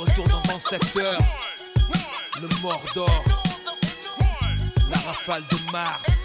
retour dans mon secteur. Le Mordor. La rafale de Mars.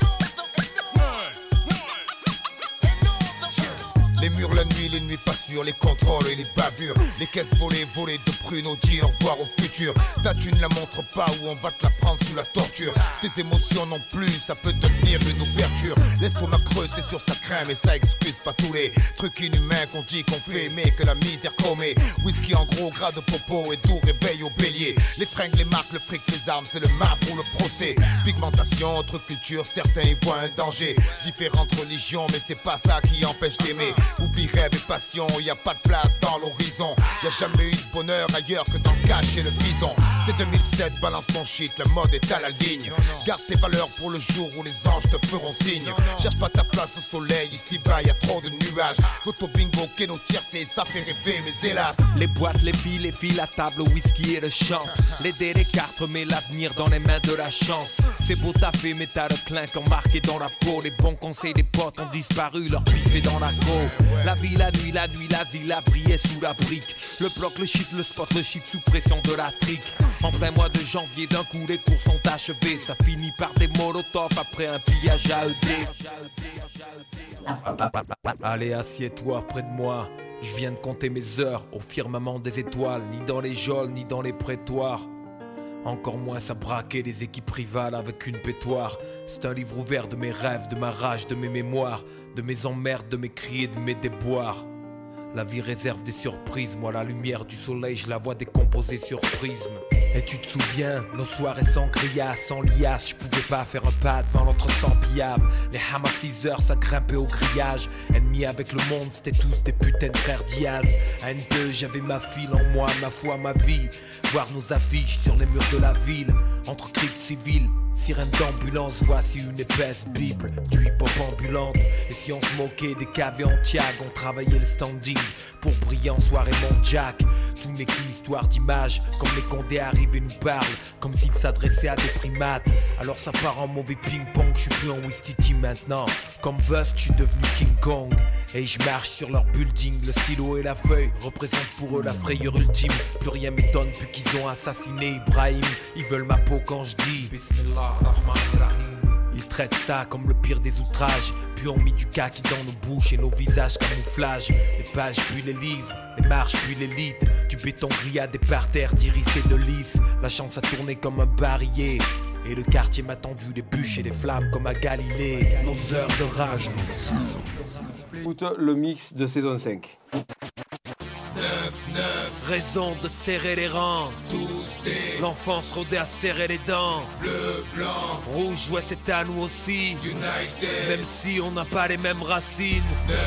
Les murs la nuit, les nuits pas sûres, les contrôles et les bavures. Les caisses volées, volées de pruneaux, dit au revoir au futur. Ta thune la montre pas où on va te la prendre sous la torture. Tes émotions non plus, ça peut devenir une ouverture. L'estomac creux, c'est sur sa crème et ça excuse pas tous les trucs inhumains qu'on dit qu'on fait, mais que la misère commet. Whisky en gros, gras de popo et tout réveil au bélier. Les fringues, les marques, le fric, les armes, c'est le marbre ou le procès. Pigmentation, autre culture, certains y voient un danger. Différentes religions, mais c'est pas ça qui empêche d'aimer. Oublie rêve et passion, y a pas de place dans l'horizon. Y a jamais eu de bonheur ailleurs que dans le et le vison. C'est 2007, balance ton shit, le mode est à la ligne. Garde tes valeurs pour le jour où les anges te feront signe. Cherche pas ta place au soleil, ici bas y a trop de nuages. Toto bingo, keno tiercé, ça fait rêver, mais hélas. Les boîtes, les filles, les filles, la table, le whisky et le chant. Les dés, les cartes, mais l'avenir dans les mains de la chance. C'est beau taffer, mais t'as le clinquant marqué dans la peau. Les bons conseils des potes ont disparu, leur pif est dans la go. La vie, la nuit, la nuit, la ville a brillé sous la brique. Le bloc, le shit, le spot, le shit sous pression de la trique. En plein mois de janvier, d'un coup, les cours sont achevés. Ça finit par des molotovs après un pillage AED. Allez, assieds-toi près de moi. Je viens de compter mes heures au firmament des étoiles, ni dans les geôles, ni dans les prétoires. Encore moins à braquer les équipes rivales avec une pétoire. C'est un livre ouvert de mes rêves, de ma rage, de mes mémoires, de mes emmerdes, de mes cris et de mes déboires. La vie réserve des surprises, moi la lumière du soleil, je la vois décomposer sur prisme. Et tu te souviens, nos soirées sans grillage, sans liasse, je pouvais pas faire un pas devant l'autre sans pillave. Les Hamasiseurs, ça grimpait au grillage. Ennemis avec le monde, c'était tous des putains de frères Diaz. À N2, j'avais ma file en moi, ma foi, ma vie. Voir nos affiches sur les murs de la ville, entre cris civils. Sirène d'ambulance, voici une épaisse bible du hip-hop ambulante. Et si on se moquait des caves en tiag, on travaillait le standing pour briller en soirée mon Jack. Tout n'est qu'une histoire d'image, comme les condés arrivent et nous parlent, comme s'ils s'adressaient à des primates. Alors ça part en mauvais ping-pong, je suis plus en Wistiti maintenant. Comme Vusk, je suis devenu King Kong. Et je marche sur leur building, le stylo et la feuille représentent pour eux la frayeur ultime. Plus rien m'étonne, plus qu'ils ont assassiné Ibrahim. Ils veulent ma peau quand je dis ils traitent ça comme le pire des outrages. Puis on mis du kaki dans nos bouches et nos visages camouflage Les pages puis les livres, les marches puis l'élite. Du béton grillé des parterres d'iris et de lys. La chance a tourné comme un barillet. Et le quartier m'a tendu des bûches et des flammes comme à Galilée. Nos heures de rage. Écoute le mix de saison 5. Raison de serrer les rangs L'enfance rodée à serrer les dents. Bleu, blanc, Rouge, ouais c'est à nous aussi. United, Même si on n'a pas les mêmes racines. 9,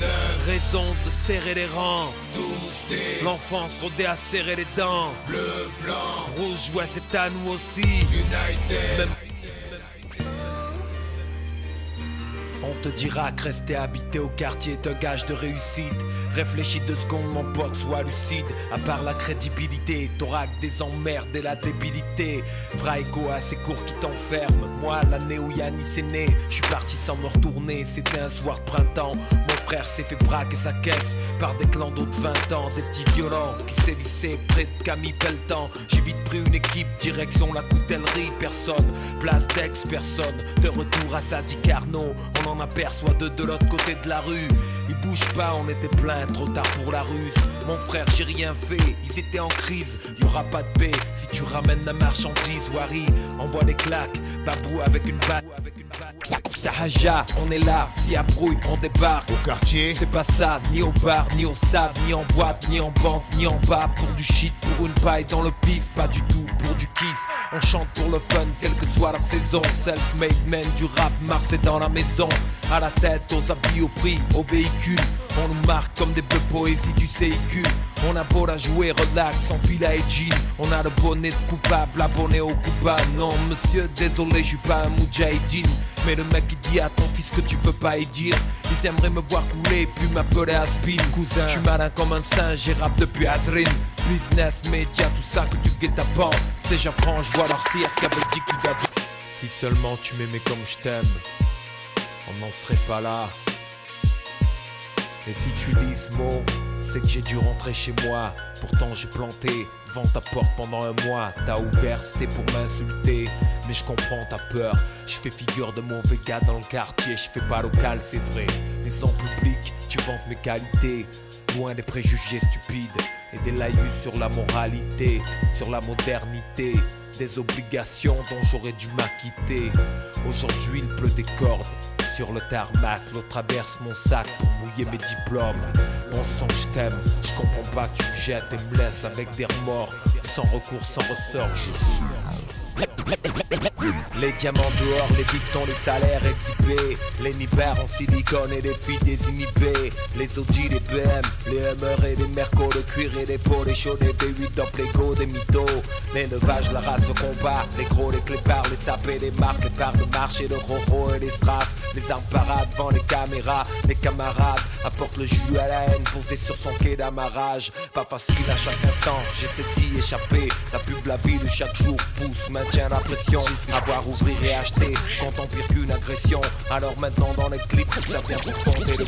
9, Raison de serrer les rangs. 12, D, L'enfance rodée à serrer les dents. Bleu, blanc, Rouge, ouais c'est à nous aussi. United, Même- te dira que rester habité au quartier est un gage de réussite. Réfléchis deux secondes, mon pote, sois lucide. À part la crédibilité, t'auras que des emmerdes et la débilité. Fera écho à ces cours qui t'enferment. Moi, l'année où Yannis est né, je suis parti sans me retourner. C'était un soir de printemps. Mon frère s'est fait braquer sa caisse par des clans d'autres 20 ans. Des petits violents qui s'élissaient près de Camille Pelletan. J'ai vite pris une équipe, direction la coutellerie. Personne, place d'ex, personne. De retour à Sadi Carnot, on en aperçoit deux de l'autre côté de la rue. Ils bougent pas, on était plein, trop tard pour la ruse. Mon frère, j'ai rien fait, ils étaient en crise. Y aura pas de paix si tu ramènes la marchandise. Wari, envoie des claques, babou avec une batte. Sahaja, on est là, si à brouille, on débarque. au quartier, C'est pas ça, ni au bar, ni au stade, ni en boîte, ni en banque, ni en bas. Pour du shit, pour une paille dans le pif, pas du tout pour du kiff. On chante pour le fun, quelle que soit la saison. Self-made man du rap, Marseille dans la maison. À la tête, aux habits, au prix, au véhicule. On nous marque comme des bœufs poésie du véhicule. On a beau la jouer, relax, sans fil à jean. On a le bonnet de coupable, abonné au coupable. Non, monsieur, désolé, je suis pas un moudjahidine. Mais le mec il dit à ton fils que tu peux pas y dire? Ils aimeraient me voir couler, puis m'appeler Aspin. Cousin, je suis malin comme un singe, j'ai rap depuis Azrin. Business, média, tout ça que tu guettes à bord. C'est j'apprends, je vois leur cirque avec dit qu'il Si seulement tu m'aimais comme je t'aime, on n'en serait pas là. Et si tu lis ce mot, c'est que j'ai dû rentrer chez moi. Pourtant j'ai planté devant ta porte pendant un mois. T'as ouvert, c'était pour m'insulter. Mais je comprends ta peur. Je fais figure de mauvais gars dans le quartier. Je fais pas local, c'est vrai. Mais en public, tu vantes mes qualités. Loin des préjugés stupides et des laïus sur la moralité, sur la modernité des obligations dont j'aurais dû m'acquitter. Aujourd'hui, il pleut des cordes sur le tarmac. L'autre traverse mon sac pour mouiller mes diplômes. Mon sang, je t'aime. Je comprends pas tu me jettes et me laisses avec des remords. Sans recours, sans ressort, je suis. Les diamants dehors, les pistons, les salaires exhibés. Les nippers en silicone et les filles désinhibées. Les Audi, les BM, les Hummer et les Merco Le cuir et les pots, les chauds, les V8 top, les go, des mythos. L'élevage, la race, le combat Les gros, les clépards, les sapés, les marques Les parts de marché, le roro et les strass Les armes parades devant les caméras Les camarades apportent le jus à la haine Posé sur son quai d'amarrage Pas facile à chaque instant, j'essaie d'y échapper La pub, la vie de chaque jour pousse tiens la pression. Avoir, ouvrir et acheter quand on pire qu'une agression. Alors maintenant dans les clips, ça vient pour tenter le.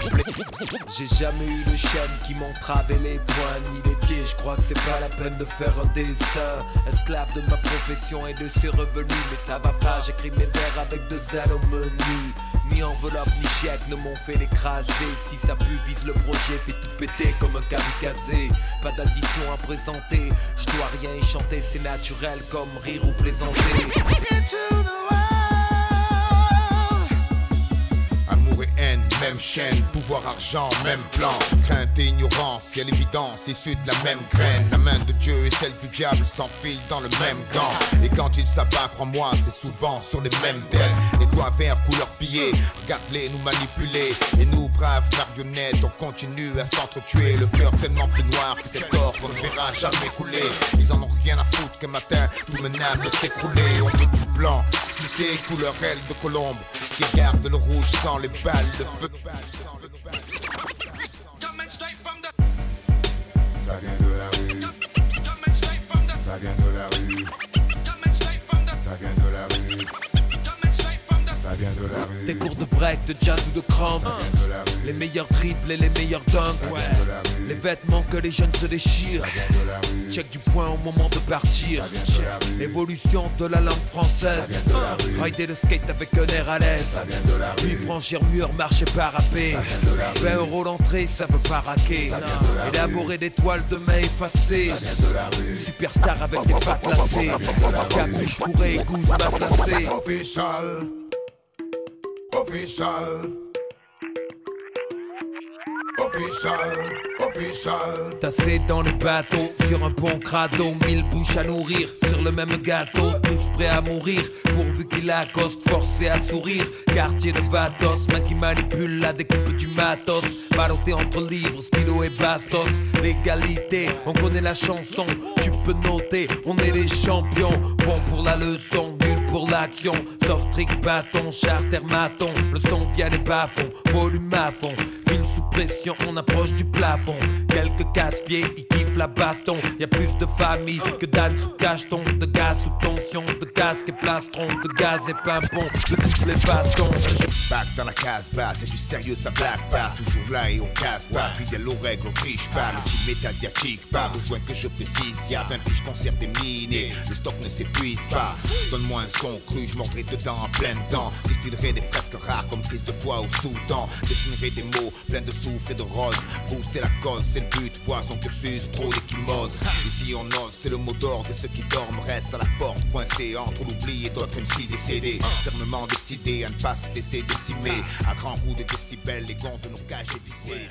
J'ai jamais eu le chêne qui m'entravait les poings ni les pieds. Je crois que c'est pas la peine de faire un dessin. Esclave de ma profession et de ses revenus. Mais ça va pas, j'écris mes vers avec deux ailes au menu. Ni enveloppe ni chèque ne m'ont fait l'écraser. Si ça pue, vise le projet, fait tout péter comme un kamikaze. Pas d'addition à présenter, je dois rien y chanter, c'est naturel comme rire ou plaisanter. Chaîne, pouvoir, argent, même plan. Crainte et ignorance, y'a l'évidence, issue de la même graine. La main de Dieu et celle du diable s'enfilent dans le même gant. Et quand ils s'abattent, en moi, c'est souvent sur les mêmes têtes. Les doigts verts couleur pillée, regarde-les nous manipuler. Et nous, braves marionnettes, on continue à s'entretuer. Le cœur tellement plus noir que ces corps ne verra jamais couler. Ils en ont rien à foutre qu'un matin, tout menace de s'écrouler. On veut du blanc, tu sais, couleur aile de colombe, qui garde le rouge sans les balles de feu. Ça vient de la rue. Ça vient de la rue. Ça vient de la rue. Ça vient de la rue. Des cours de break, de jazz ou de crampe. Les meilleurs triples et les meilleurs dunks. Ouais. Les vêtements que les jeunes se déchirent. Check du point au moment de partir. L'évolution de la langue française. Rider le skate avec un air à l'aise. Puis franchir mur, marcher parapé. 20 euros l'entrée, ça veut pas raquer. Élaborer des toiles de main effacées. Superstar avec des facs glacés. Capuche fourrée, gousse matelassée. Official. Official. Official. Tassé dans le bateau, sur un pont crado, mille bouches à nourrir, sur le même gâteau, tous prêts à mourir, pourvu qu'il accoste, forcé à sourire. Quartier de Vatos, main qui manipule la découpe du matos, ballotté entre livres, stylo et bastos. L'égalité, on connaît la chanson, tu peux noter, on est les champions, bon pour la leçon, nul pour l'action. Soft trick, bâton, charter, maton, le son vient des bas-fonds, volume à fond, ville sous pression, on approche du plafond. Quelques casse-pieds, la baston. Y a plus de famille que d'âne sous cacheton, de gaz sous tension, de casque et plastron, de gaz et pimpon, de toutes les façons. Back dans la case basse, c'est du sérieux, ça blague pas. Toujours là et on casse pas. Fidèle aux règles, on triche pas. Le team est asiatique, pas besoin que je précise. Y'a 20 piges concert des minés, le stock ne s'épuise pas. Donne-moi un son cru, je mordrai dedans en plein temps. Distillerai des fresques rares comme prise de voix au sous-temps. Dessinerai des mots pleins de soufre et de rose. Booster la cause, c'est le but. Vois son cursus, d'échymose. Ici on ose, c'est le mot d'ordre de ceux qui dorment. Restent à la porte, coincés entre l'oubli et d'autres MC décédés. Fermement décidés à ne pas se laisser décimer. À grands coups de décibels, les gonds de nos cages dévissées.